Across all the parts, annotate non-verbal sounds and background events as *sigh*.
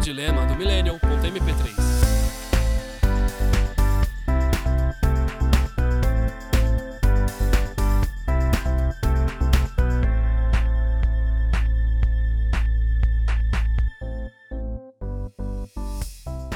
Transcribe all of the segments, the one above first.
O dilema do millennial.mp3.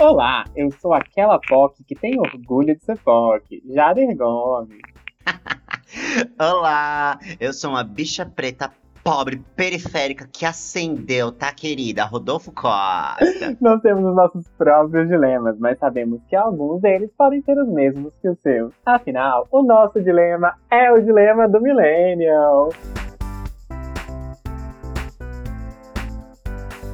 Olá, eu sou aquela POC que tem orgulho de ser POC, Jader Gomes. *laughs* Olá, eu sou uma bicha preta pobre, periférica, que acendeu, tá querida? Rodolfo Costa. *laughs* Nós temos os nossos próprios dilemas, mas sabemos que alguns deles podem ser os mesmos que os seus. Afinal, o nosso dilema é o dilema do Millennial.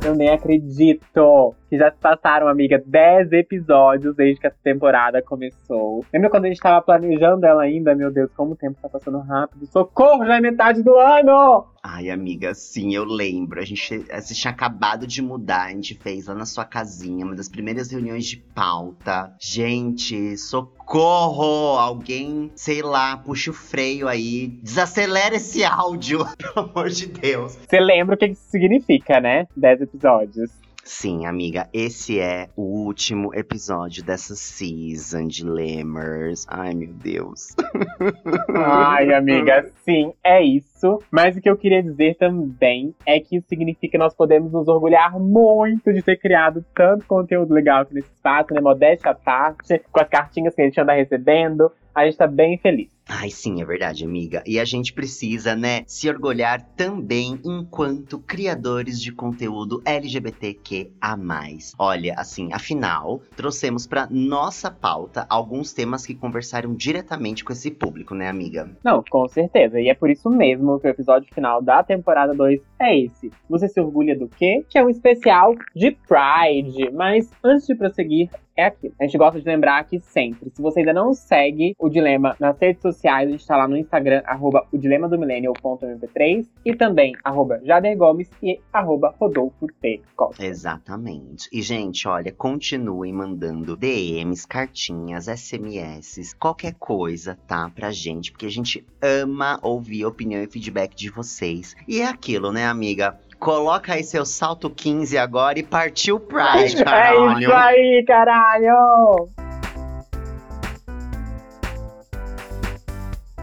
Eu nem acredito que já se passaram, amiga, 10 episódios desde que essa temporada começou. Lembra quando a gente tava planejando ela ainda? Meu Deus, como o tempo tá passando rápido. Socorro, já é metade do ano! Ai, amiga, sim, eu lembro. A gente, a gente tinha acabado de mudar, a gente fez lá na sua casinha, uma das primeiras reuniões de pauta. Gente, socorro! Alguém, sei lá, puxa o freio aí, desacelera esse áudio, *laughs* pelo amor de Deus. Você lembra o que isso significa, né? 10 episódios. Sim, amiga, esse é o último episódio dessa season de Lemurs. Ai, meu Deus. Ai, amiga, sim, é isso. Mas o que eu queria dizer também é que isso significa que nós podemos nos orgulhar muito de ter criado tanto conteúdo legal aqui nesse espaço, né? Modéstia à parte, com as cartinhas que a gente anda recebendo. A gente tá bem feliz. Ai, sim, é verdade, amiga. E a gente precisa, né, se orgulhar também enquanto criadores de conteúdo LGBTQ a mais. Olha, assim, afinal, trouxemos para nossa pauta alguns temas que conversaram diretamente com esse público, né, amiga? Não, com certeza. E é por isso mesmo que o episódio final da temporada 2 é esse. Você se orgulha do quê? Que é um especial de Pride. Mas antes de prosseguir, é aquilo. A gente gosta de lembrar aqui sempre. Se você ainda não segue o Dilema nas redes sociais, a gente tá lá no Instagram, arroba o dilema do millennial.mp3 e também arroba Jader Gomes e arroba Rodolfo T. Costa. Exatamente. E, gente, olha, continuem mandando DMs, cartinhas, SMS, qualquer coisa, tá? Pra gente, porque a gente ama ouvir opinião e feedback de vocês. E é aquilo, né, amiga? Coloca aí seu salto 15 agora e partiu Pride, caralho. É isso aí, caralho!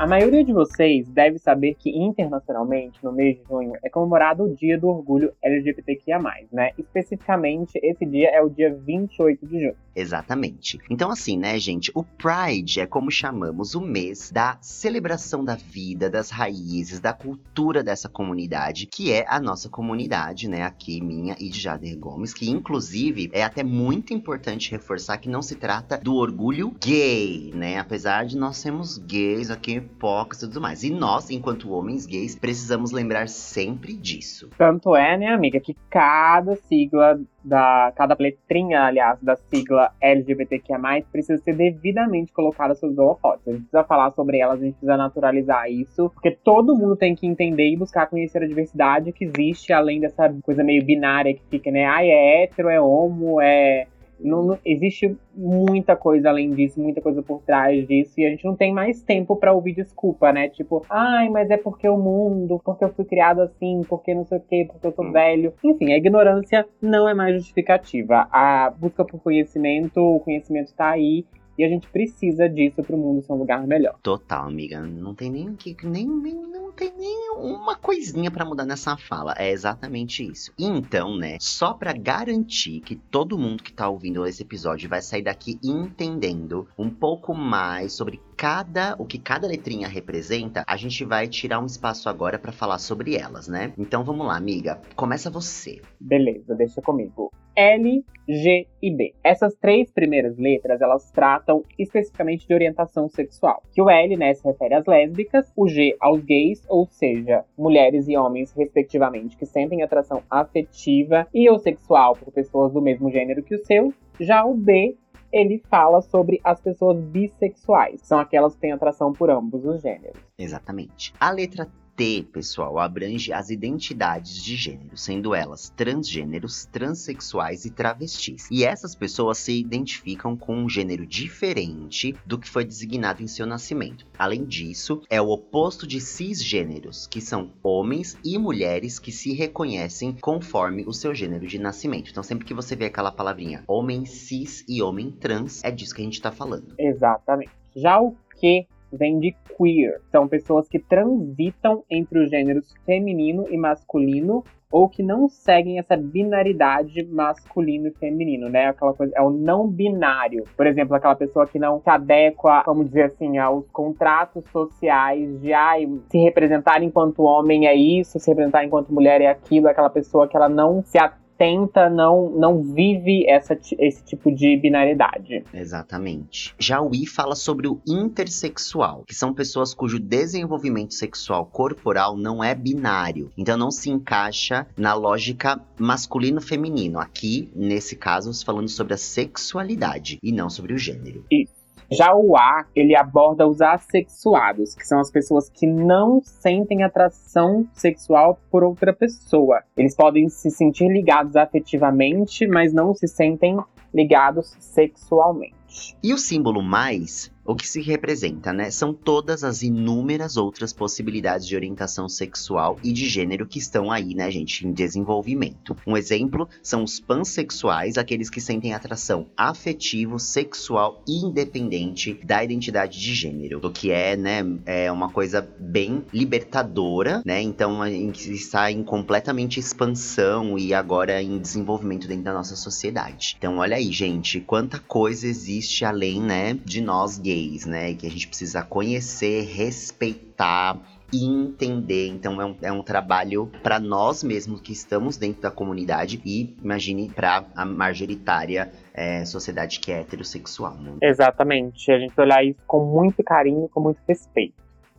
A maioria de vocês deve saber que internacionalmente, no mês de junho, é comemorado o Dia do Orgulho LGBTQIA+, né? Especificamente, esse dia é o dia 28 de junho. Exatamente. Então, assim, né, gente? O Pride é como chamamos o mês da celebração da vida, das raízes, da cultura dessa comunidade, que é a nossa comunidade, né? Aqui, minha e de Jader Gomes, que inclusive é até muito importante reforçar que não se trata do orgulho gay, né? Apesar de nós sermos gays aqui, poucos e tudo mais. E nós, enquanto homens gays, precisamos lembrar sempre disso. Tanto é, né, amiga, que cada sigla da cada letrinha, aliás, da sigla LGBTQIA+, precisa ser devidamente colocada sobre os holofotes. A gente precisa falar sobre elas, a gente precisa naturalizar isso, porque todo mundo tem que entender e buscar conhecer a diversidade que existe, além dessa coisa meio binária que fica, né? Ai, é hétero, é homo, é não, não, existe muita coisa além disso, muita coisa por trás disso, e a gente não tem mais tempo para ouvir desculpa, né? Tipo, ai, mas é porque o mundo, porque eu fui criado assim, porque não sei o quê, porque eu sou hum. velho. Enfim, a ignorância não é mais justificativa. A busca por conhecimento, o conhecimento tá aí, e a gente precisa disso para o mundo ser um lugar melhor. Total, amiga. Não tem nem que nem, nem não tem nem uma coisinha para mudar nessa fala. É exatamente isso. Então, né, só para garantir que todo mundo que tá ouvindo esse episódio vai sair daqui entendendo um pouco mais sobre cada o que cada letrinha representa, a gente vai tirar um espaço agora para falar sobre elas, né? Então vamos lá, amiga. Começa você. Beleza, deixa comigo. L, G e B. Essas três primeiras letras, elas tratam especificamente de orientação sexual. Que o L, né, se refere às lésbicas, o G aos gays, ou seja, mulheres e homens, respectivamente, que sentem atração afetiva e ou sexual por pessoas do mesmo gênero que o seu. Já o B ele fala sobre as pessoas bissexuais, são aquelas que têm atração por ambos os gêneros. Exatamente. A letra LGBT, pessoal, abrange as identidades de gênero, sendo elas transgêneros, transexuais e travestis. E essas pessoas se identificam com um gênero diferente do que foi designado em seu nascimento. Além disso, é o oposto de cisgêneros, que são homens e mulheres que se reconhecem conforme o seu gênero de nascimento. Então, sempre que você vê aquela palavrinha homem cis e homem trans, é disso que a gente tá falando. Exatamente. Já o que vem de queer. São pessoas que transitam entre os gêneros feminino e masculino ou que não seguem essa binaridade masculino e feminino, né? Aquela coisa é o não binário. Por exemplo, aquela pessoa que não se adequa, vamos dizer assim, aos contratos sociais de ai, se representar enquanto homem é isso, se representar enquanto mulher é aquilo, aquela pessoa que ela não se tenta, não, não vive essa, esse tipo de binariedade. Exatamente. Já o I fala sobre o intersexual, que são pessoas cujo desenvolvimento sexual corporal não é binário. Então não se encaixa na lógica masculino-feminino. Aqui, nesse caso, falando sobre a sexualidade e não sobre o gênero. Isso. Já o A, ele aborda os assexuados, que são as pessoas que não sentem atração sexual por outra pessoa. Eles podem se sentir ligados afetivamente, mas não se sentem ligados sexualmente. E o símbolo mais o que se representa, né? São todas as inúmeras outras possibilidades de orientação sexual e de gênero que estão aí, né, gente, em desenvolvimento. Um exemplo são os pansexuais, aqueles que sentem atração afetivo, sexual e independente da identidade de gênero, o que é, né, é uma coisa bem libertadora, né? Então, está em completamente expansão e agora em desenvolvimento dentro da nossa sociedade. Então, olha aí, gente, quanta coisa existe além, né, de nós gays né? Que a gente precisa conhecer, respeitar e entender. Então é um, é um trabalho para nós mesmos que estamos dentro da comunidade e imagine para a majoritária é, sociedade que é heterossexual. Né? Exatamente. A gente olhar isso com muito carinho, com muito respeito,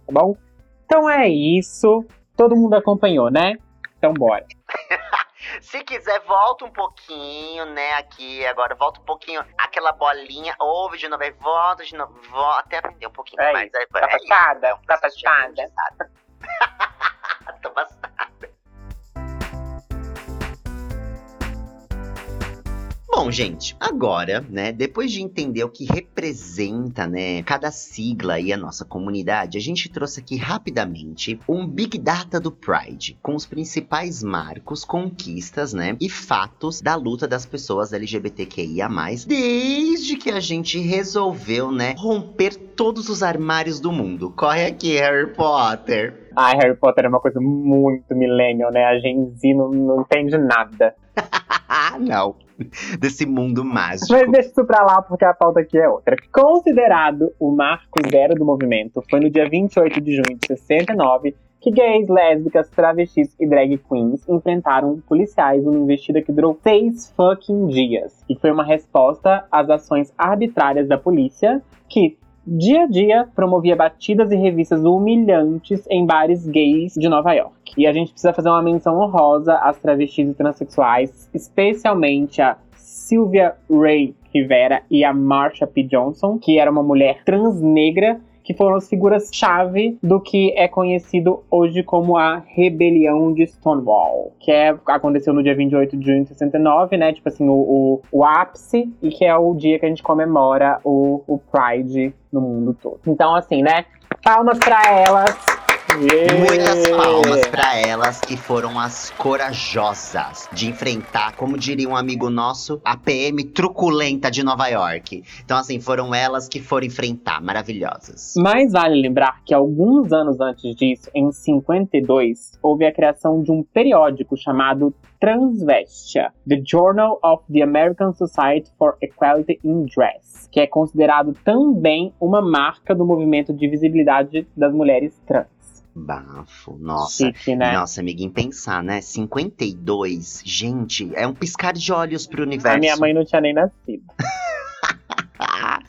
tá bom? Então é isso. Todo mundo acompanhou, né? Então bora. *laughs* Se quiser, volta um pouquinho, né? Aqui, agora volta um pouquinho. Aquela bolinha, ouve de novo, aí volta de novo, volta até aprender um pouquinho é mais. Isso, é, tá passada, é tá passada. *laughs* Bom, gente, agora, né, depois de entender o que representa, né, cada sigla e a nossa comunidade, a gente trouxe aqui rapidamente um Big Data do Pride, com os principais marcos, conquistas, né, e fatos da luta das pessoas LGBTQIA+, desde que a gente resolveu, né, romper todos os armários do mundo. Corre aqui, Harry Potter. Ai, Harry Potter é uma coisa muito millennial, né? A Gen Z não, não entende nada. *laughs* *laughs* não. desse mundo mágico. Mas deixa isso pra lá, porque a pauta aqui é outra. Considerado o marco zero do movimento, foi no dia 28 de junho de 69 que gays, lésbicas, travestis e drag queens enfrentaram policiais numa investida que durou seis fucking dias. E foi uma resposta às ações arbitrárias da polícia, que dia a dia promovia batidas e revistas humilhantes em bares gays de Nova York. E a gente precisa fazer uma menção honrosa às travestis e transexuais, especialmente a Sylvia Ray Rivera e a Marsha P. Johnson, que era uma mulher trans negra que foram as figuras-chave do que é conhecido hoje como a Rebelião de Stonewall, que é, aconteceu no dia 28 de junho de 69, né? Tipo assim, o, o, o ápice, e que é o dia que a gente comemora o, o Pride no mundo todo. Então, assim, né? Palmas para elas. Yeah. Muitas palmas para elas que foram as corajosas de enfrentar, como diria um amigo nosso, a PM truculenta de Nova York. Então, assim, foram elas que foram enfrentar, maravilhosas. Mas vale lembrar que alguns anos antes disso, em 52, houve a criação de um periódico chamado Transvestia, The Journal of the American Society for Equality in Dress, que é considerado também uma marca do movimento de visibilidade das mulheres trans. Bafo, nossa. Chique, né? Nossa, amiguinho, pensar, né? 52, gente, é um piscar de olhos pro universo. A minha mãe não tinha nem nascido. *laughs*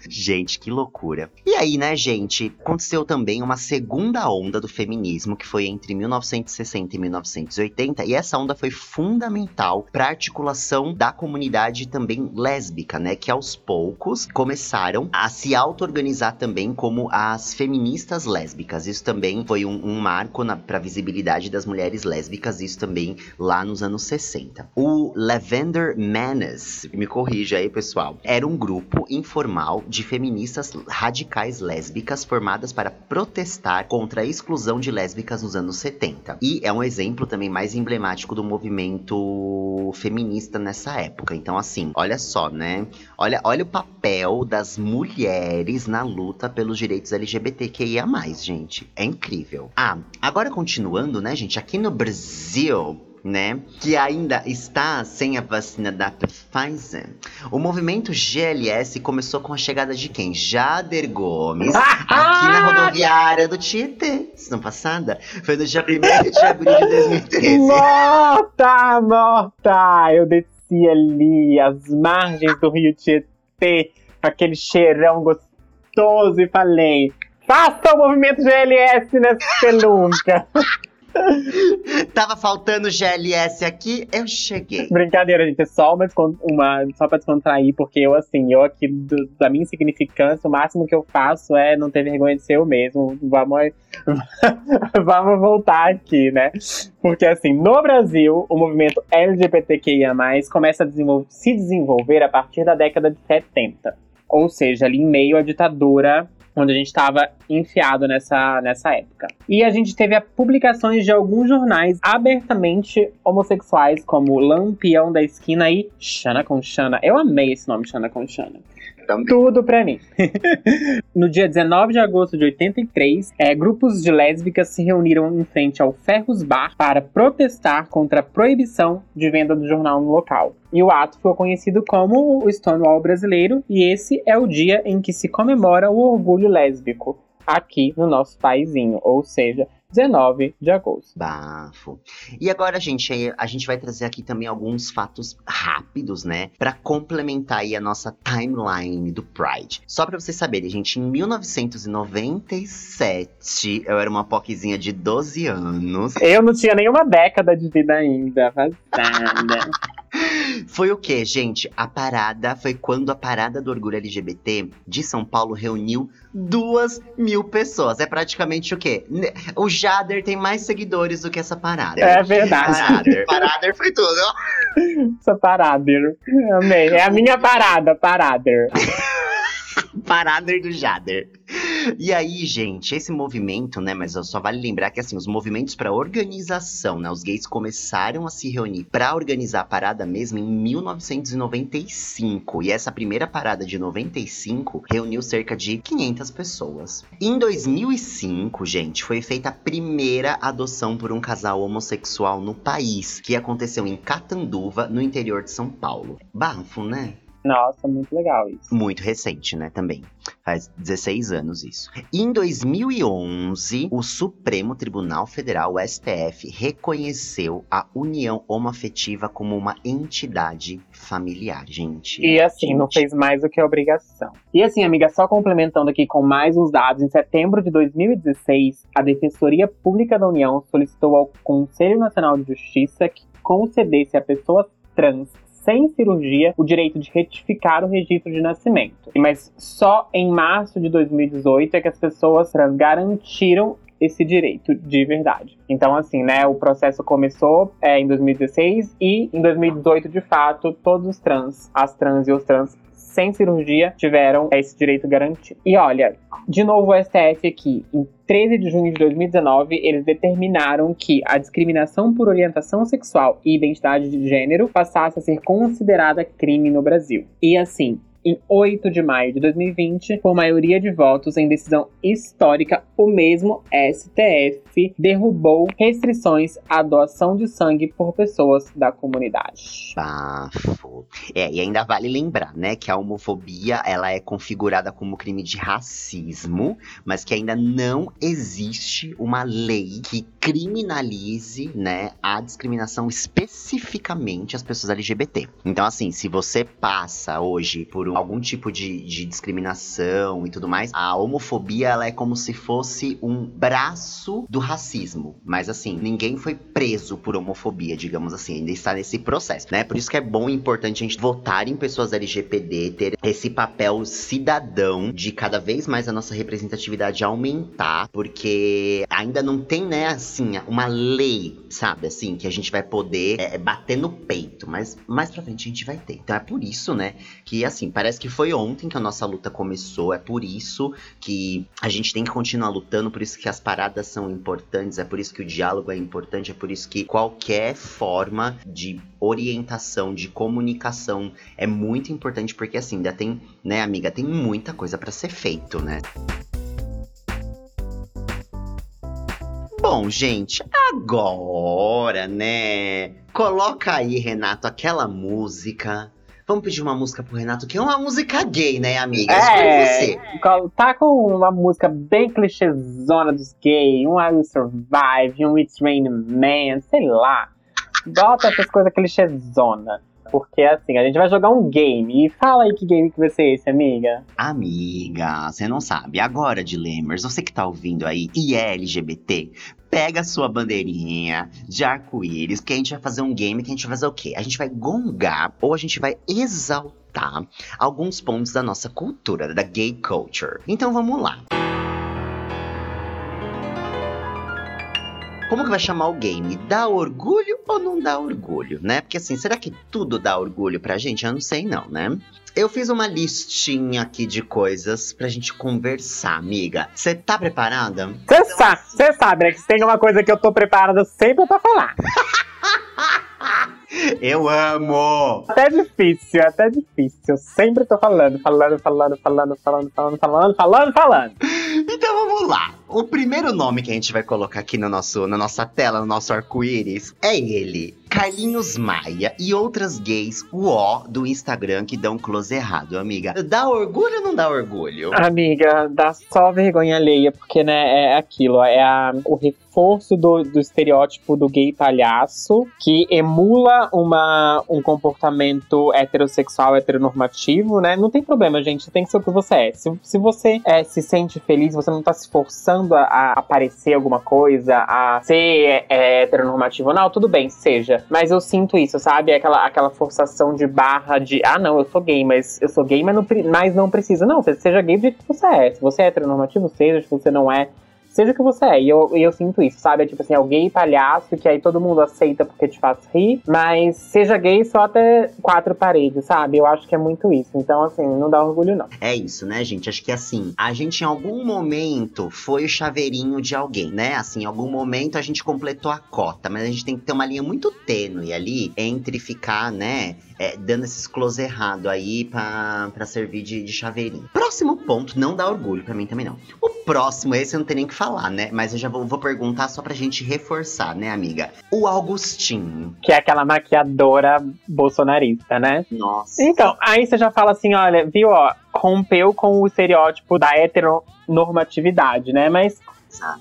Gente, que loucura. E aí, né, gente, aconteceu também uma segunda onda do feminismo, que foi entre 1960 e 1980, e essa onda foi fundamental para a articulação da comunidade também lésbica, né, que aos poucos começaram a se auto-organizar também como as feministas lésbicas. Isso também foi um, um marco para a visibilidade das mulheres lésbicas, isso também lá nos anos 60. O Lavender Menace, me corrija aí, pessoal, era um grupo informal de feministas radicais lésbicas formadas para protestar contra a exclusão de lésbicas nos anos 70. E é um exemplo também mais emblemático do movimento feminista nessa época. Então, assim, olha só, né? Olha, olha o papel das mulheres na luta pelos direitos LGBTQIA, gente. É incrível. Ah, agora continuando, né, gente? Aqui no Brasil, né, que ainda está sem a vacina da Pfizer. O movimento GLS começou com a chegada de quem? Jader Gomes, aqui na rodoviária do Tietê, semana passada. Foi no dia 1 de abril de 2013. Morta, morta! Eu desci ali, as margens do rio Tietê, com aquele cheirão gostoso e falei... Faça o movimento GLS nessa pelunca! *laughs* *laughs* Tava faltando GLS aqui, eu cheguei. Brincadeira, gente. É só uma, uma só pra descontrair, porque eu, assim, eu aqui, do, da minha insignificância, o máximo que eu faço é não ter vergonha de ser eu mesmo. Vamos, *laughs* vamos voltar aqui, né? Porque, assim, no Brasil, o movimento LGBTQIA, começa a se desenvolver a partir da década de 70. Ou seja, ali em meio à ditadura onde a gente estava enfiado nessa, nessa época. E a gente teve a publicações de alguns jornais abertamente homossexuais, como Lampião da Esquina e Xana com Xana. Eu amei esse nome, Xana com Xana também. Tudo pra mim. *laughs* no dia 19 de agosto de 83, é, grupos de lésbicas se reuniram em frente ao Ferros Bar para protestar contra a proibição de venda do jornal no local. E o ato foi conhecido como o Stonewall brasileiro, e esse é o dia em que se comemora o orgulho lésbico aqui no nosso paizinho, ou seja, 19 de agosto. Bafo. E agora, gente, a gente vai trazer aqui também alguns fatos rápidos, né? Para complementar aí a nossa timeline do Pride. Só para vocês saberem, gente, em 1997, eu era uma poquezinha de 12 anos. Eu não tinha nenhuma década de vida ainda, vazada. *laughs* Foi o que, gente? A parada foi quando a parada do orgulho LGBT de São Paulo reuniu duas mil pessoas. É praticamente o quê? O Jader tem mais seguidores do que essa parada. É verdade. Parader, parader foi tudo. Essa parader. Amei. É a minha parada, parader. *laughs* parader do Jader. E aí, gente, esse movimento, né? Mas só vale lembrar que assim, os movimentos para organização, né? Os gays começaram a se reunir para organizar a parada mesmo em 1995. E essa primeira parada de 95 reuniu cerca de 500 pessoas. Em 2005, gente, foi feita a primeira adoção por um casal homossexual no país, que aconteceu em Catanduva, no interior de São Paulo. Bafo, né? Nossa, muito legal isso. Muito recente, né, também. Faz 16 anos isso. Em 2011, o Supremo Tribunal Federal, o STF, reconheceu a união homoafetiva como uma entidade familiar, gente. E assim, gente. não fez mais do que obrigação. E assim, amiga, só complementando aqui com mais uns dados, em setembro de 2016, a Defensoria Pública da União solicitou ao Conselho Nacional de Justiça que concedesse a pessoas trans sem cirurgia o direito de retificar o registro de nascimento. Mas só em março de 2018 é que as pessoas trans garantiram esse direito de verdade. Então, assim, né, o processo começou é, em 2016 e em 2018, de fato, todos os trans, as trans e os trans sem cirurgia tiveram esse direito garantido. E olha, de novo o STF aqui, em 13 de junho de 2019, eles determinaram que a discriminação por orientação sexual e identidade de gênero passasse a ser considerada crime no Brasil. E assim, em 8 de maio de 2020, por maioria de votos em decisão histórica, o mesmo STF STF derrubou restrições à doação de sangue por pessoas da comunidade. Bafo. É, e ainda vale lembrar, né, que a homofobia ela é configurada como crime de racismo, mas que ainda não existe uma lei que criminalize, né, a discriminação especificamente às pessoas LGBT. Então, assim, se você passa hoje por algum tipo de, de discriminação e tudo mais, a homofobia ela é como se fosse um braço do racismo. Mas assim, ninguém foi preso por homofobia, digamos assim, ainda está nesse processo, né? Por isso que é bom e importante a gente votar em pessoas LGBT, ter esse papel cidadão de cada vez mais a nossa representatividade aumentar, porque ainda não tem, né, assim, uma lei, sabe, assim, que a gente vai poder é, bater no peito, mas mais pra frente a gente vai ter. Então é por isso, né, que assim, parece que foi ontem que a nossa luta começou, é por isso que a gente tem que continuar lutando, por isso que as paradas são importantes, é por isso que o diálogo é importante, é por isso que qualquer forma de orientação, de comunicação é muito importante, porque assim, ainda tem, né, amiga, tem muita coisa para ser feito, né? Bom, gente, agora, né? Coloca aí, Renato, aquela música. Vamos pedir uma música pro Renato, que é uma música gay, né, amiga? É, você. Tá com uma música bem clichêzona dos gays, um I Will Survive, um It's Raining Man, sei lá. Bota essas coisas clichêzona. Porque assim, a gente vai jogar um game. E fala aí que game que vai ser esse, amiga. Amiga, você não sabe. Agora, Dilemers, você que tá ouvindo aí e é LGBT, pega a sua bandeirinha de arco-íris, que a gente vai fazer um game que a gente vai fazer o quê? A gente vai gongar ou a gente vai exaltar alguns pontos da nossa cultura, da gay culture. Então vamos lá. Como que vai chamar o game? Dá orgulho ou não dá orgulho, né? Porque assim, será que tudo dá orgulho pra gente? Eu não sei não, né? Eu fiz uma listinha aqui de coisas pra gente conversar, amiga. Você tá preparada? Você sabe, você sabe, né? Que tem uma coisa que eu tô preparada sempre pra falar. *laughs* Eu amo! Até difícil, até difícil. Eu sempre tô falando, falando, falando, falando, falando, falando, falando, falando, falando. Então vamos lá. O primeiro nome que a gente vai colocar aqui no nosso, na nossa tela, no nosso arco-íris, é ele. Carlinhos Maia e outras gays uó do Instagram que dão close errado, amiga. Dá orgulho ou não dá orgulho? Amiga, dá só vergonha alheia, porque, né, é aquilo, é a, o reforço do, do estereótipo do gay palhaço, que emula uma, um comportamento heterossexual, heteronormativo, né? Não tem problema, gente, tem que ser o que você é. Se, se você é, se sente feliz, você não tá se forçando a, a aparecer alguma coisa, a ser é, heteronormativo ou não, tudo bem, seja. Mas eu sinto isso, sabe? Aquela, aquela forçação de barra de, ah, não, eu sou gay, mas eu sou gay, mas não, mas não precisa. Não, você seja gay do jeito que você é. Se você é heteronormativo, seja. Se você não é, seja o que você é. E eu, eu sinto isso, sabe? É tipo assim, é o gay palhaço que aí todo mundo aceita porque te faz rir, mas seja gay só até quatro paredes, sabe? Eu acho que é muito isso. Então, assim, não dá orgulho, não. É isso, né, gente? Acho que assim, a gente em algum momento foi o chaveirinho de alguém, né? Assim, em algum momento a gente completou a cota, mas a gente tem que ter uma linha muito tênue ali entre ficar, né? É, dando esses close errado aí pra, pra servir de, de chaveirinho. Próximo ponto, não dá orgulho, pra mim também não. O próximo, esse eu não tenho nem o que falar, né? Mas eu já vou, vou perguntar só pra gente reforçar, né, amiga? O Augustinho. Que é aquela maquiadora bolsonarista, né? Nossa. Então, aí você já fala assim, olha, viu, ó, rompeu com o estereótipo da heteronormatividade, né? Mas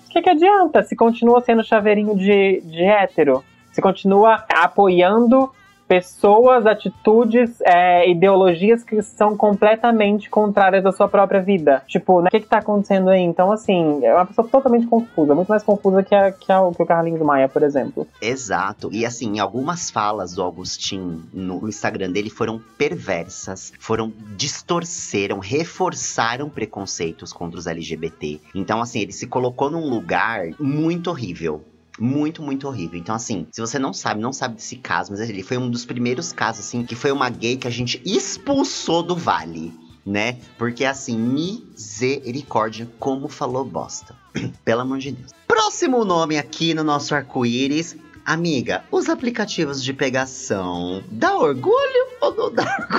o que, que adianta se continua sendo chaveirinho de, de hétero? Se continua apoiando pessoas, atitudes, é, ideologias que são completamente contrárias à sua própria vida. Tipo, né, o que, que tá acontecendo aí? Então, assim, é uma pessoa totalmente confusa, muito mais confusa que, a, que, a, que o Carlinhos Maia, por exemplo. Exato. E assim, algumas falas do Agostinho no Instagram dele foram perversas, foram distorceram, reforçaram preconceitos contra os LGBT. Então, assim, ele se colocou num lugar muito horrível muito, muito horrível. Então, assim, se você não sabe, não sabe desse caso, mas ele foi um dos primeiros casos, assim, que foi uma gay que a gente expulsou do vale. Né? Porque assim, misericórdia, como falou bosta. *clears throat* Pelo amor de Deus. Próximo nome aqui no nosso arco-íris Amiga, os aplicativos de pegação dá orgulho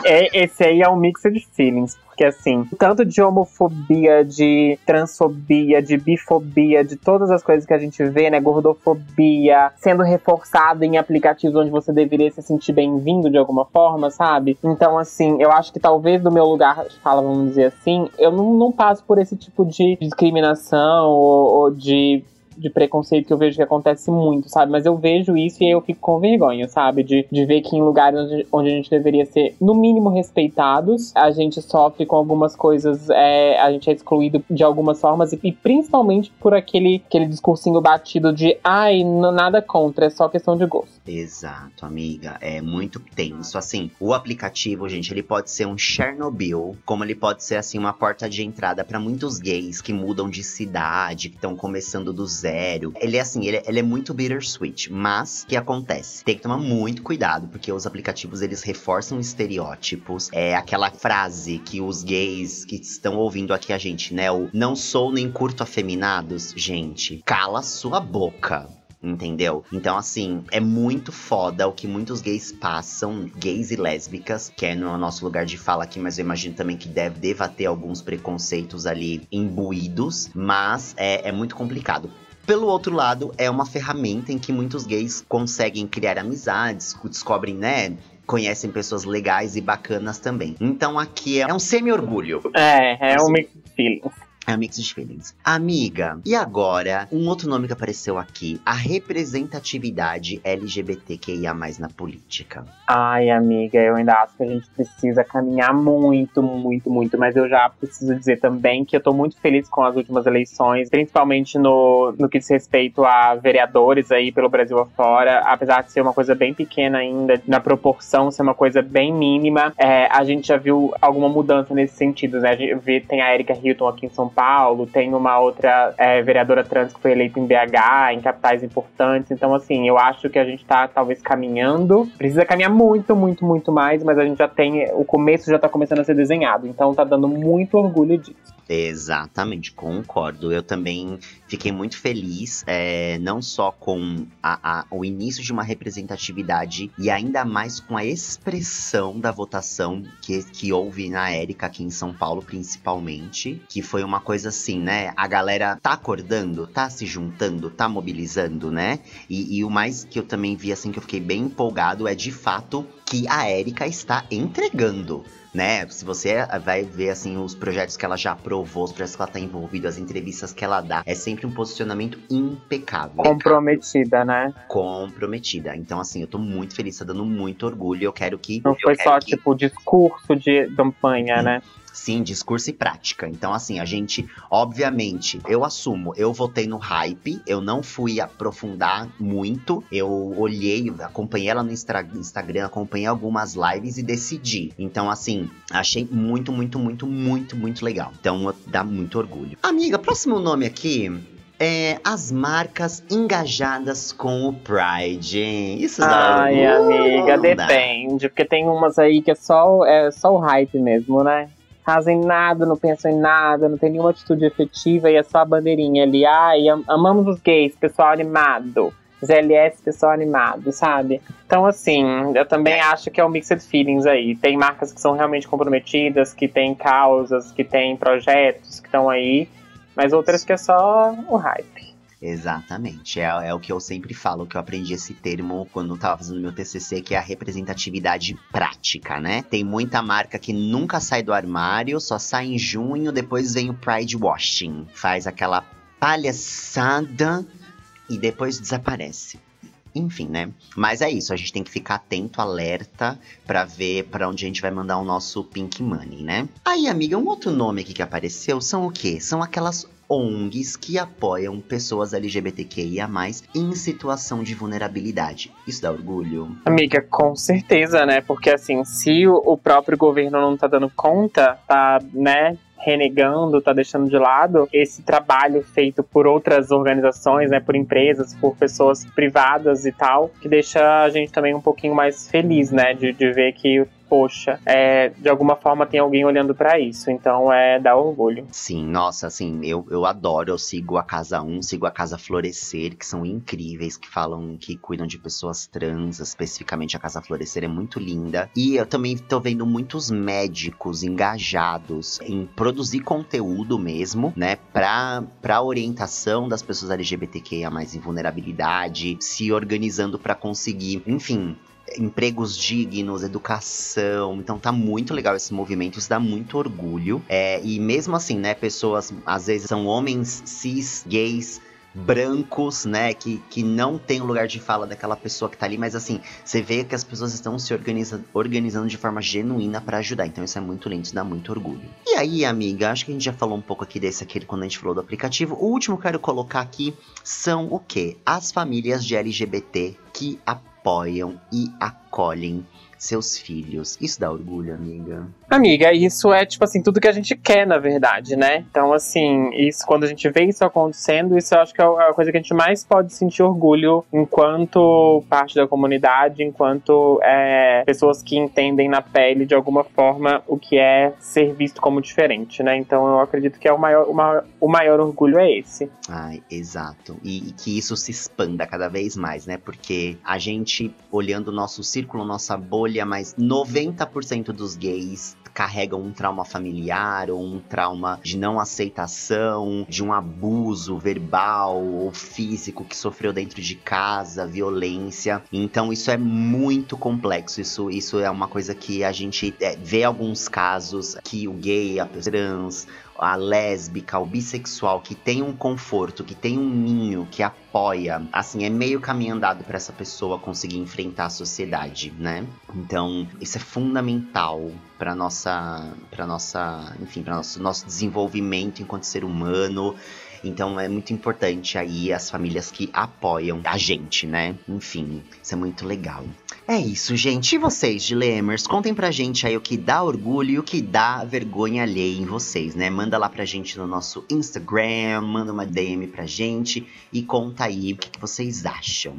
É, esse aí é um mix de feelings. Porque, assim, tanto de homofobia, de transfobia, de bifobia, de todas as coisas que a gente vê, né? Gordofobia, sendo reforçado em aplicativos onde você deveria se sentir bem-vindo de alguma forma, sabe? Então, assim, eu acho que talvez do meu lugar de fala, vamos dizer assim, eu não, não passo por esse tipo de discriminação ou, ou de de preconceito que eu vejo que acontece muito, sabe? Mas eu vejo isso e eu fico com vergonha, sabe? De, de ver que em lugares onde, onde a gente deveria ser, no mínimo, respeitados, a gente sofre com algumas coisas, é, a gente é excluído de algumas formas, e, e principalmente por aquele, aquele discursinho batido de ai, nada contra, é só questão de gosto. Exato, amiga. É muito tenso. Assim, o aplicativo, gente, ele pode ser um Chernobyl, como ele pode ser, assim, uma porta de entrada para muitos gays que mudam de cidade, que estão começando do zero zero. Ele é assim, ele, é, ele é muito bittersweet, mas o que acontece? Tem que tomar muito cuidado, porque os aplicativos eles reforçam estereótipos. É aquela frase que os gays que estão ouvindo aqui a gente, né? O não sou nem curto afeminados, gente, cala sua boca entendeu? Então, assim, é muito foda o que muitos gays passam, gays e lésbicas, que é no nosso lugar de fala aqui, mas eu imagino também que deve, deva ter alguns preconceitos ali imbuídos, mas é, é muito complicado. Pelo outro lado, é uma ferramenta em que muitos gays conseguem criar amizades, descobrem, né? Conhecem pessoas legais e bacanas também. Então aqui é um semi-orgulho. É, é um mix de feelings. É Mixed Feelings. Amiga, e agora, um outro nome que apareceu aqui, a representatividade LGBTQIA+, na política. Ai, amiga, eu ainda acho que a gente precisa caminhar muito, muito, muito, mas eu já preciso dizer também que eu tô muito feliz com as últimas eleições, principalmente no, no que diz respeito a vereadores aí pelo Brasil afora, apesar de ser uma coisa bem pequena ainda, na proporção ser uma coisa bem mínima, é, a gente já viu alguma mudança nesse sentido, né? A gente vê, tem a Erika Hilton aqui em São Paulo, Paulo, tem uma outra é, vereadora trans que foi eleita em BH, em capitais importantes. Então, assim, eu acho que a gente tá talvez caminhando. Precisa caminhar muito, muito, muito mais, mas a gente já tem. O começo já tá começando a ser desenhado. Então tá dando muito orgulho disso. Exatamente, concordo. Eu também fiquei muito feliz, é, não só com a, a, o início de uma representatividade e ainda mais com a expressão da votação que, que houve na Érica aqui em São Paulo, principalmente, que foi uma coisa assim, né? A galera tá acordando, tá se juntando, tá mobilizando, né? E, e o mais que eu também vi, assim, que eu fiquei bem empolgado é de fato que a Érica está entregando né? Se você vai ver assim os projetos que ela já aprovou, os projetos que ela tá envolvida, as entrevistas que ela dá, é sempre um posicionamamento impecável. Comprometida, né? Comprometida. Então, assim, eu tô muito feliz, tá dando muito orgulho. Eu quero que. Não foi só, que... tipo, discurso de campanha, né? Sim, discurso e prática. Então, assim, a gente, obviamente, eu assumo, eu votei no hype, eu não fui aprofundar muito, eu olhei, acompanhei ela no Instagram, acompanhei algumas lives e decidi. Então, assim, achei muito, muito, muito, muito, muito legal. Então, dá muito orgulho. Amiga, próximo nome aqui é, as marcas engajadas com o Pride. Isso dá Ai, amiga, depende. Porque tem umas aí que é só, é só o hype mesmo, né? Fazem nada, não pensam em nada, não tem nenhuma atitude efetiva e é só a bandeirinha ali. Ai, amamos os gays, pessoal animado. GLS, pessoal animado, sabe? Então, assim, eu também acho que é um mixed feelings aí. Tem marcas que são realmente comprometidas, que têm causas, que têm projetos que estão aí, mas outras que é só o hype. Exatamente. É, é, o que eu sempre falo, que eu aprendi esse termo quando eu tava fazendo meu TCC, que é a representatividade prática, né? Tem muita marca que nunca sai do armário, só sai em junho, depois vem o Pride Washing. Faz aquela palhaçada e depois desaparece. Enfim, né? Mas é isso, a gente tem que ficar atento, alerta, para ver para onde a gente vai mandar o nosso Pink Money, né? Aí, amiga, um outro nome aqui que apareceu são o quê? São aquelas ONGs que apoiam pessoas LGBTQIA+, em situação de vulnerabilidade. Isso dá orgulho? Amiga, com certeza, né? Porque assim, se o próprio governo não tá dando conta, tá, né, renegando, tá deixando de lado esse trabalho feito por outras organizações, né, por empresas, por pessoas privadas e tal, que deixa a gente também um pouquinho mais feliz, né, de, de ver que poxa, é, de alguma forma tem alguém olhando para isso. Então é dá orgulho. Sim, nossa, assim, eu, eu adoro, eu sigo a Casa 1, sigo a Casa Florescer, que são incríveis, que falam, que cuidam de pessoas trans, especificamente a Casa Florescer é muito linda. E eu também tô vendo muitos médicos engajados em produzir conteúdo mesmo, né, pra, pra orientação das pessoas LGBTQIA+, em vulnerabilidade, se organizando para conseguir, enfim, empregos dignos, educação. Então tá muito legal esse movimento, isso dá muito orgulho. É, e mesmo assim, né, pessoas às vezes são homens cis, gays, brancos, né, que, que não tem o lugar de fala daquela pessoa que tá ali, mas assim, você vê que as pessoas estão se organiza organizando de forma genuína para ajudar, então isso é muito lindo, isso dá muito orgulho. E aí, amiga, acho que a gente já falou um pouco aqui desse aqui quando a gente falou do aplicativo, o último que eu quero colocar aqui são o que? As famílias de LGBT que apoiam e acolhem seus filhos. Isso dá orgulho, amiga? Amiga, isso é, tipo assim, tudo que a gente quer, na verdade, né? Então, assim, isso, quando a gente vê isso acontecendo, isso eu acho que é a coisa que a gente mais pode sentir orgulho enquanto parte da comunidade, enquanto é, pessoas que entendem na pele, de alguma forma, o que é ser visto como diferente, né? Então, eu acredito que é o maior, o maior, o maior orgulho é esse. Ai, exato. E, e que isso se expanda cada vez mais, né? Porque a gente, olhando o nosso círculo, nossa bolha, bolha, mas 90% dos gays carregam um trauma familiar ou um trauma de não aceitação, de um abuso verbal ou físico que sofreu dentro de casa, violência. Então isso é muito complexo. Isso, isso é uma coisa que a gente é, vê alguns casos que o gay, a trans, a lésbica, o bissexual que tem um conforto, que tem um ninho, que apoia, assim, é meio caminho andado para essa pessoa conseguir enfrentar a sociedade, né? Então, isso é fundamental para nossa, para nossa, enfim, para nosso nosso desenvolvimento enquanto ser humano. Então é muito importante aí as famílias que apoiam a gente, né? Enfim, isso é muito legal. É isso, gente. E vocês, Dilemers, contem pra gente aí o que dá orgulho e o que dá vergonha alheia em vocês, né? Manda lá pra gente no nosso Instagram, manda uma DM pra gente e conta aí o que, que vocês acham.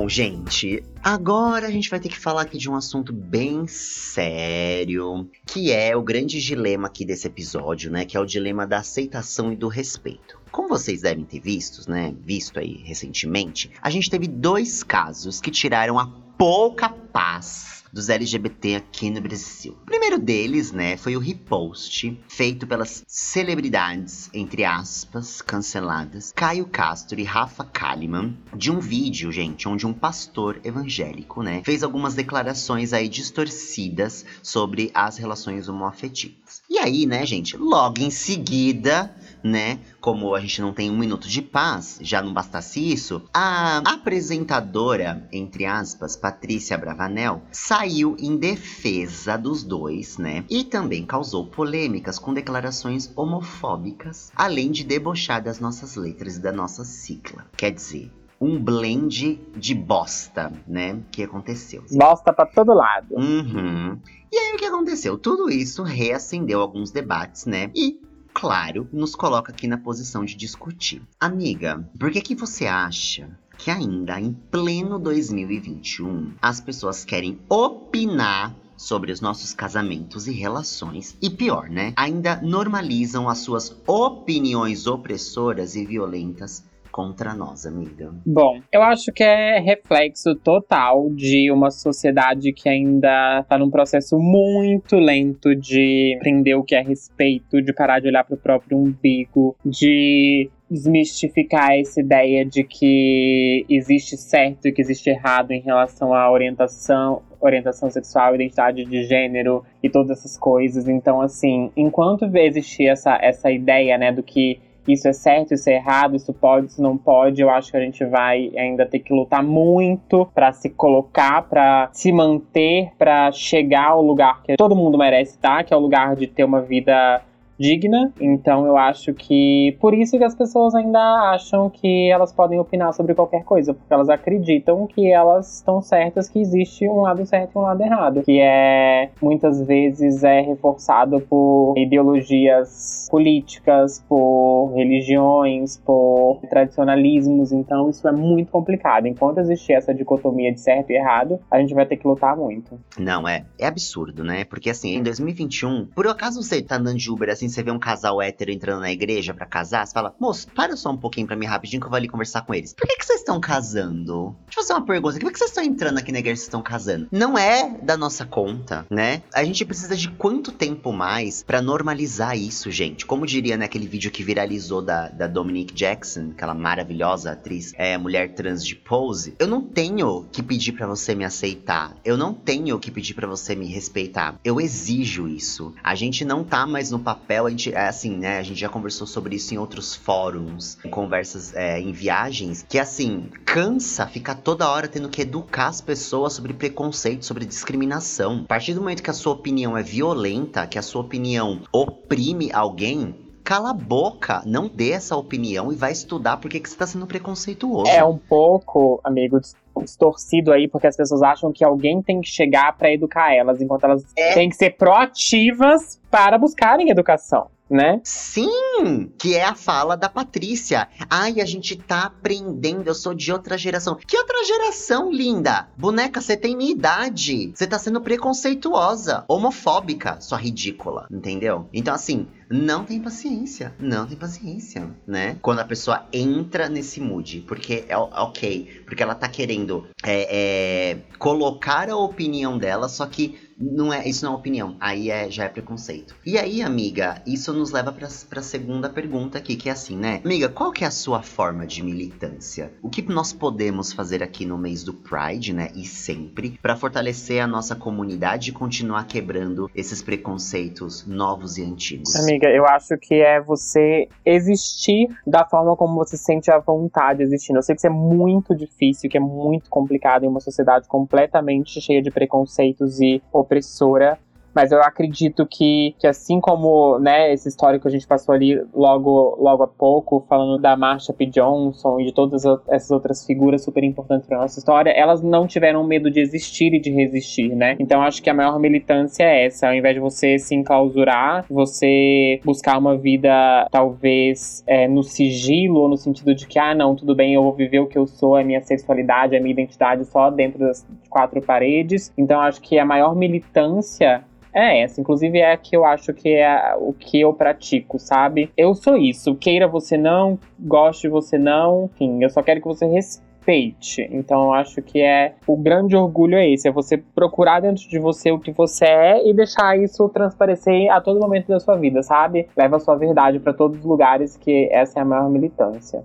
Bom, gente, agora a gente vai ter que falar aqui de um assunto bem sério, que é o grande dilema aqui desse episódio, né? Que é o dilema da aceitação e do respeito. Como vocês devem ter visto, né? Visto aí recentemente, a gente teve dois casos que tiraram a pouca paz dos LGBT aqui no Brasil. O primeiro deles, né, foi o repost feito pelas celebridades, entre aspas, canceladas, Caio Castro e Rafa Kalimann, de um vídeo, gente, onde um pastor evangélico, né, fez algumas declarações aí distorcidas sobre as relações homoafetivas. E aí, né, gente, logo em seguida, né, como a gente não tem um minuto de paz, já não bastasse isso, a apresentadora, entre aspas, Patrícia Bravanel, saiu em defesa dos dois, né? E também causou polêmicas com declarações homofóbicas, além de debochar das nossas letras e da nossa cicla. Quer dizer, um blend de bosta, né? Que aconteceu. Bosta para todo lado. Uhum. E aí o que aconteceu? Tudo isso reacendeu alguns debates, né? E claro, nos coloca aqui na posição de discutir. Amiga, por que que você acha que ainda em pleno 2021 as pessoas querem opinar sobre os nossos casamentos e relações e pior, né? Ainda normalizam as suas opiniões opressoras e violentas contra nós, amiga? Bom, eu acho que é reflexo total de uma sociedade que ainda tá num processo muito lento de aprender o que é respeito, de parar de olhar pro próprio umbigo, de desmistificar essa ideia de que existe certo e que existe errado em relação à orientação, orientação sexual, identidade de gênero e todas essas coisas. Então, assim, enquanto existir essa, essa ideia, né, do que isso é certo, isso é errado, isso pode, isso não pode. Eu acho que a gente vai ainda ter que lutar muito para se colocar, para se manter, para chegar ao lugar que todo mundo merece estar, que é o lugar de ter uma vida digna. Então eu acho que por isso que as pessoas ainda acham que elas podem opinar sobre qualquer coisa, porque elas acreditam que elas estão certas, que existe um lado certo e um lado errado, que é muitas vezes é reforçado por ideologias políticas, por religiões, por tradicionalismos. Então isso é muito complicado. Enquanto existir essa dicotomia de certo e errado, a gente vai ter que lutar muito. Não, é, é absurdo, né? Porque assim, em 2021, por acaso você tá andando de Uber assim, você vê um casal hétero entrando na igreja para casar, você fala, moço, para só um pouquinho pra mim rapidinho que eu vou ali conversar com eles. Por que, que vocês estão casando? Deixa eu fazer uma pergunta. Por que, que vocês estão entrando aqui na igreja e vocês estão casando? Não é da nossa conta, né? A gente precisa de quanto tempo mais para normalizar isso, gente? Como diria naquele vídeo que viralizou da, da Dominique Jackson, aquela maravilhosa atriz, é, mulher trans de pose. Eu não tenho que pedir para você me aceitar. Eu não tenho que pedir para você me respeitar. Eu exijo isso. A gente não tá mais no papel, a gente, é assim, né? A gente já conversou sobre isso em outros fóruns, em conversas é, em viagens, que assim, cansa ficar toda hora tendo que educar as pessoas sobre preconceito, sobre discriminação. A partir do momento que a sua opinião é violenta, que a sua opinião oprime alguém, cala a boca, não dê essa opinião e vai estudar porque que você tá sendo preconceituoso. É um pouco, amigo, distorcido aí, porque as pessoas acham que alguém tem que chegar para educar elas, enquanto elas é. têm que ser proativas para buscarem educação né? Sim! Que é a fala da Patrícia. Ai, a gente tá aprendendo, eu sou de outra geração. Que outra geração, linda? Boneca, você tem minha idade. Você tá sendo preconceituosa, homofóbica, sua ridícula, entendeu? Então, assim, não tem paciência. Não tem paciência, né? Quando a pessoa entra nesse mood. Porque é ok. Porque ela tá querendo é, é, colocar a opinião dela, só que não é, isso não é opinião, aí é, já é preconceito. E aí, amiga, isso nos leva para a segunda pergunta aqui, que é assim, né? Amiga, qual que é a sua forma de militância? O que nós podemos fazer aqui no mês do Pride, né? E sempre, para fortalecer a nossa comunidade e continuar quebrando esses preconceitos novos e antigos? Amiga, eu acho que é você existir da forma como você sente a vontade existindo. Eu sei que isso é muito difícil, que é muito complicado em uma sociedade completamente cheia de preconceitos e opressora mas eu acredito que, que assim como né, esse histórico que a gente passou ali logo, logo há pouco, falando da Marsha P. Johnson e de todas essas outras figuras super importantes para nossa história, elas não tiveram medo de existir e de resistir, né? Então acho que a maior militância é essa. Ao invés de você se enclausurar, você buscar uma vida talvez é, no sigilo, ou no sentido de que, ah, não, tudo bem, eu vou viver o que eu sou, a minha sexualidade, a minha identidade só dentro das quatro paredes. Então acho que a maior militância é essa, inclusive é a que eu acho que é o que eu pratico, sabe? Eu sou isso, queira você não, goste você não, enfim, eu só quero que você respeite. Então eu acho que é o grande orgulho é esse, é você procurar dentro de você o que você é e deixar isso transparecer a todo momento da sua vida, sabe? Leva a sua verdade para todos os lugares que essa é a maior militância.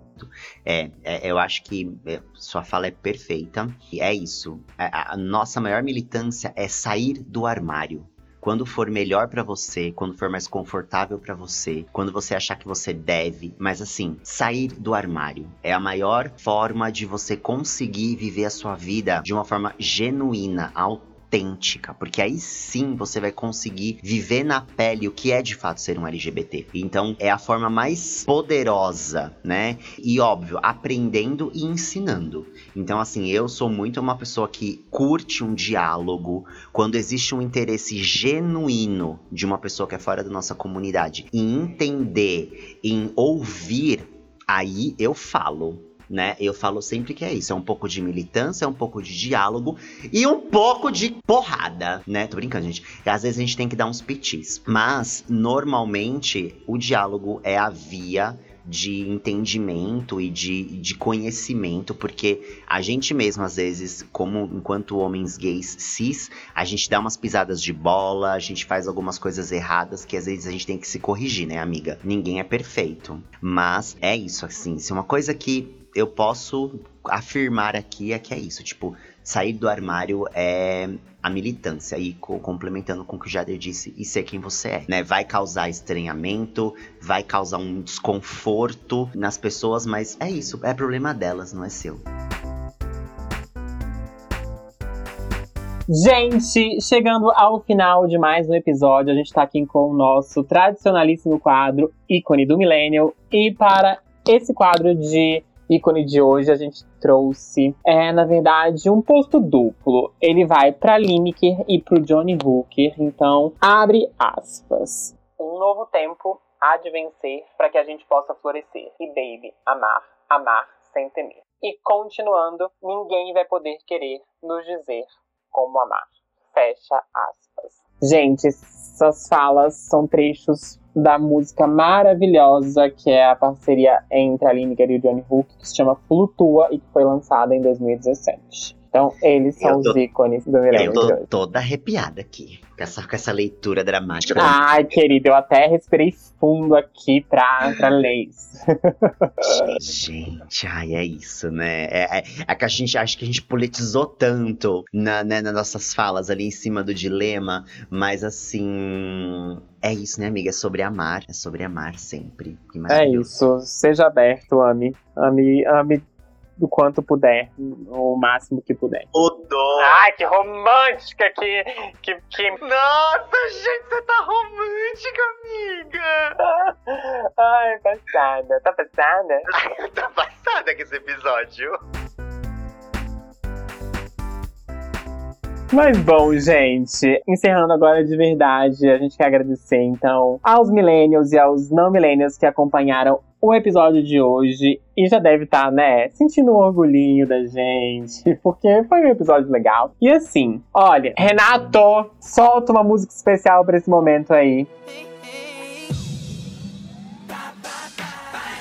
É, é, eu acho que é, sua fala é perfeita. E é isso. A, a nossa maior militância é sair do armário quando for melhor para você, quando for mais confortável para você, quando você achar que você deve, mas assim, sair do armário é a maior forma de você conseguir viver a sua vida de uma forma genuína, autêntica autêntica, porque aí sim você vai conseguir viver na pele o que é de fato ser um LGBT. Então é a forma mais poderosa, né? E óbvio, aprendendo e ensinando. Então assim, eu sou muito uma pessoa que curte um diálogo quando existe um interesse genuíno de uma pessoa que é fora da nossa comunidade em entender, em ouvir, aí eu falo né? Eu falo sempre que é isso, é um pouco de militância, é um pouco de diálogo e um pouco de porrada, né? Tô brincando, gente. Às vezes a gente tem que dar uns pitis, mas normalmente o diálogo é a via de entendimento e de, de conhecimento, porque a gente mesmo, às vezes, como enquanto homens gays cis, a gente dá umas pisadas de bola, a gente faz algumas coisas erradas que às vezes a gente tem que se corrigir, né, amiga? Ninguém é perfeito. Mas é isso, assim, se uma coisa que eu posso afirmar aqui é que é isso, tipo, sair do armário é a militância e complementando com o que o Jader disse e ser quem você é, né? Vai causar estranhamento, vai causar um desconforto nas pessoas, mas é isso, é problema delas, não é seu. Gente, chegando ao final de mais um episódio, a gente tá aqui com o nosso tradicionalíssimo quadro ícone do Millennial. E para esse quadro de ícone de hoje, a gente trouxe, é, na verdade, um posto duplo. Ele vai para Lineker e pro Johnny Hooker. Então, abre aspas. Um novo tempo há de vencer para que a gente possa florescer. E, baby, amar, amar sem temer. E continuando, ninguém vai poder querer nos dizer como amar. Fecha aspas. Gente, essas falas são trechos da música maravilhosa que é a parceria entre a Lineker e o Johnny Hook, que se chama Flutua e que foi lançada em 2017. Então, eles são tô, os ícones do Milênio. Eu tô toda arrepiada aqui, com essa, com essa leitura dramática. Ai, querido, eu até respirei fundo aqui pra, pra ler isso. gente, ai, é isso, né? É, é, é, que a gente acha que a gente politizou tanto na, né, nas nossas falas ali em cima do dilema, mas assim. É isso, né, amiga? É sobre amar. É sobre amar sempre. É isso. Seja aberto, ame. Ame, ame do quanto puder, o máximo que puder. O dó. Ai, que romântica, que, que, que... Nossa, gente, você tá romântica, amiga! *laughs* Ai, passada. Tá passada? *laughs* tá passada com esse episódio. Mas bom, gente, encerrando agora de verdade, a gente quer agradecer então aos millennials e aos não millennials que acompanharam o episódio de hoje e já deve estar, tá, né, sentindo um orgulhinho da gente, *laughs* porque foi um episódio legal. E assim, olha, Renato, solta uma música especial para esse momento aí.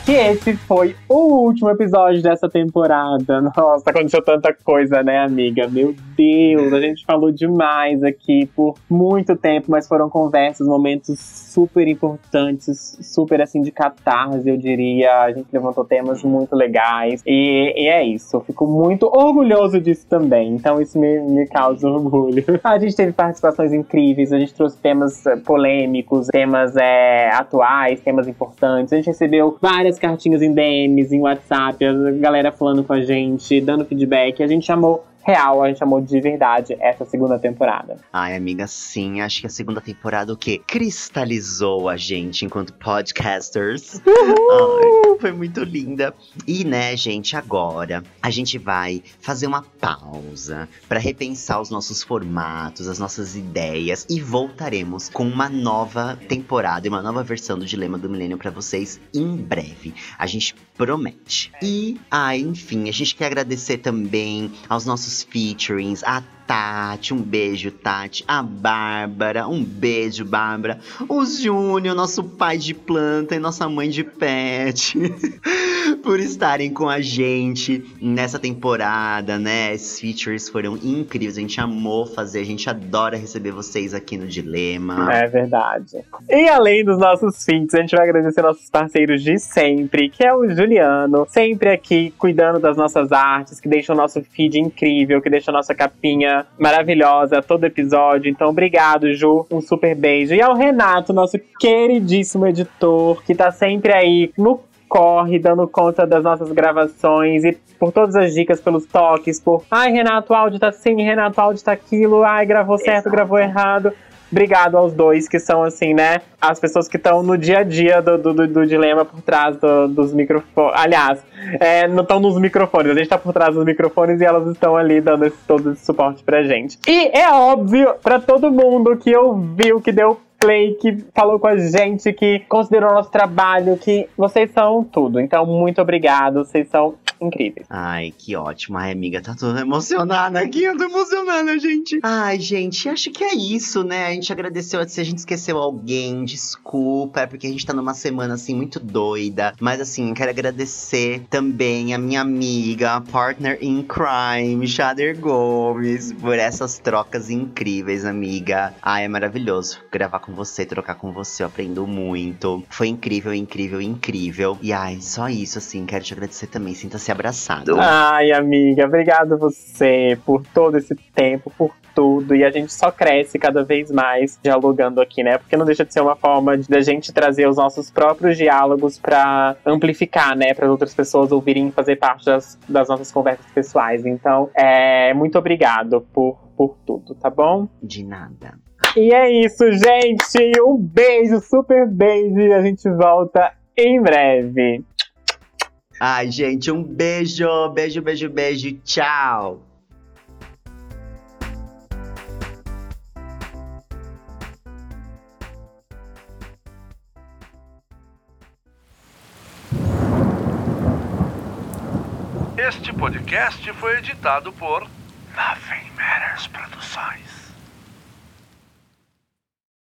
Que esse foi o último episódio dessa temporada. Nossa, aconteceu tanta coisa, né, amiga? Meu Deus, a gente falou demais aqui por muito tempo, mas foram conversas, momentos super importantes, super assim de catarse, eu diria. A gente levantou temas muito legais. E, e é isso, eu fico muito orgulhoso disso também. Então isso me, me causa orgulho. *laughs* A gente teve participações incríveis, a gente trouxe temas eh, polêmicos, temas é, atuais, temas importantes. A gente recebeu várias várias cartinhas em DMs, em WhatsApp, a galera falando com a gente, dando feedback. A gente chamou real, a gente chamou de verdade essa segunda temporada. Ai, amiga, sim. Acho que a segunda temporada o quê? Cristalizou a gente enquanto podcasters. Ai, foi muito linda. E, né, gente, agora a gente vai fazer uma pausa para repensar os nossos formatos, as nossas ideias e voltaremos com uma nova temporada e uma nova versão do Dilema do Milênio para vocês em breve. A gente promete. E, ah, enfim, a gente quer agradecer também aos nossos featurings, a Tati, um beijo, Tati. A Bárbara, um beijo, Bárbara. O Júnior, nosso pai de planta e nossa mãe de pet. *laughs* por estarem com a gente nessa temporada, né? Esses features foram incríveis. A gente amou fazer, a gente adora receber vocês aqui no Dilema. É verdade. E além dos nossos feats, a gente vai agradecer nossos parceiros de sempre, que é o Juliano, sempre aqui cuidando das nossas artes, que deixa o nosso feed incrível, que deixa a nossa capinha maravilhosa todo episódio. Então, obrigado, Ju. Um super beijo. E ao Renato, nosso queridíssimo editor, que tá sempre aí no corre, dando conta das nossas gravações e por todas as dicas, pelos toques, por ai, Renato, o áudio tá assim, Renato, o áudio tá aquilo, ai, gravou certo, Exato. gravou errado. Obrigado aos dois, que são, assim, né? As pessoas que estão no dia a dia do, do, do dilema por trás do, dos microfones. Aliás, é, não estão nos microfones, a gente tá por trás dos microfones e elas estão ali dando esse, todo esse suporte pra gente. E é óbvio para todo mundo que ouviu, que deu Play, que falou com a gente, que considerou nosso trabalho, que vocês são tudo. Então, muito obrigado, vocês são incríveis. Ai, que ótimo. Ai, amiga, tá toda emocionada aqui, eu tô emocionada, gente. Ai, gente, acho que é isso, né? A gente agradeceu se a gente esqueceu alguém, desculpa, é porque a gente tá numa semana, assim, muito doida. Mas, assim, quero agradecer também a minha amiga, partner in crime, Shader Gomes, por essas trocas incríveis, amiga. Ai, é maravilhoso gravar com você, trocar com você, eu aprendo muito. Foi incrível, incrível, incrível. E ai, só isso, assim, quero te agradecer também. Sinta-se abraçado. Ai, amiga, obrigado você por todo esse tempo, por tudo. E a gente só cresce cada vez mais dialogando aqui, né? Porque não deixa de ser uma forma de a gente trazer os nossos próprios diálogos para amplificar, né? Para outras pessoas ouvirem fazer parte das, das nossas conversas pessoais. Então, é, muito obrigado por por tudo, tá bom? De nada. E é isso, gente. Um beijo, super beijo. E a gente volta em breve. Ai, gente, um beijo. Beijo, beijo, beijo. Tchau. Este podcast foi editado por Nothing Matters